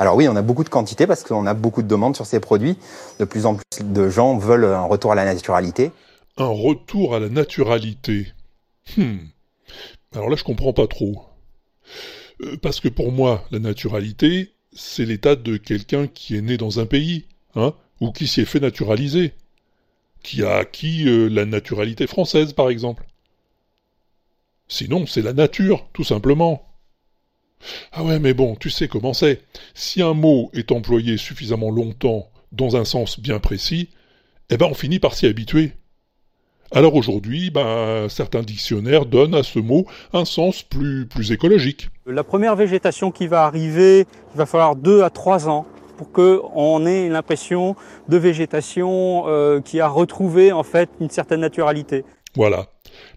Alors oui, on a beaucoup de quantité parce qu'on a beaucoup de demandes sur ces produits. De plus en plus de gens veulent un retour à la naturalité. Un retour à la naturalité. Hmm. Alors là, je comprends pas trop. Euh, parce que pour moi, la naturalité, c'est l'état de quelqu'un qui est né dans un pays, hein, ou qui s'y est fait naturaliser, qui a acquis euh, la naturalité française, par exemple. Sinon, c'est la nature, tout simplement. Ah ouais, mais bon, tu sais comment c'est. Si un mot est employé suffisamment longtemps dans un sens bien précis, eh ben on finit par s'y habituer. Alors aujourd'hui, ben, certains dictionnaires donnent à ce mot un sens plus, plus écologique. La première végétation qui va arriver, il va falloir deux à trois ans pour qu'on ait l'impression de végétation euh, qui a retrouvé en fait une certaine naturalité. Voilà.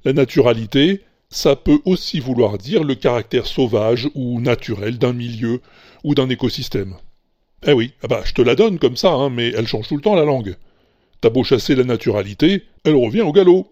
La naturalité, ça peut aussi vouloir dire le caractère sauvage ou naturel d'un milieu ou d'un écosystème. Eh oui, ah bah, je te la donne comme ça, hein, mais elle change tout le temps la langue. T'as beau chasser la naturalité, elle revient au galop.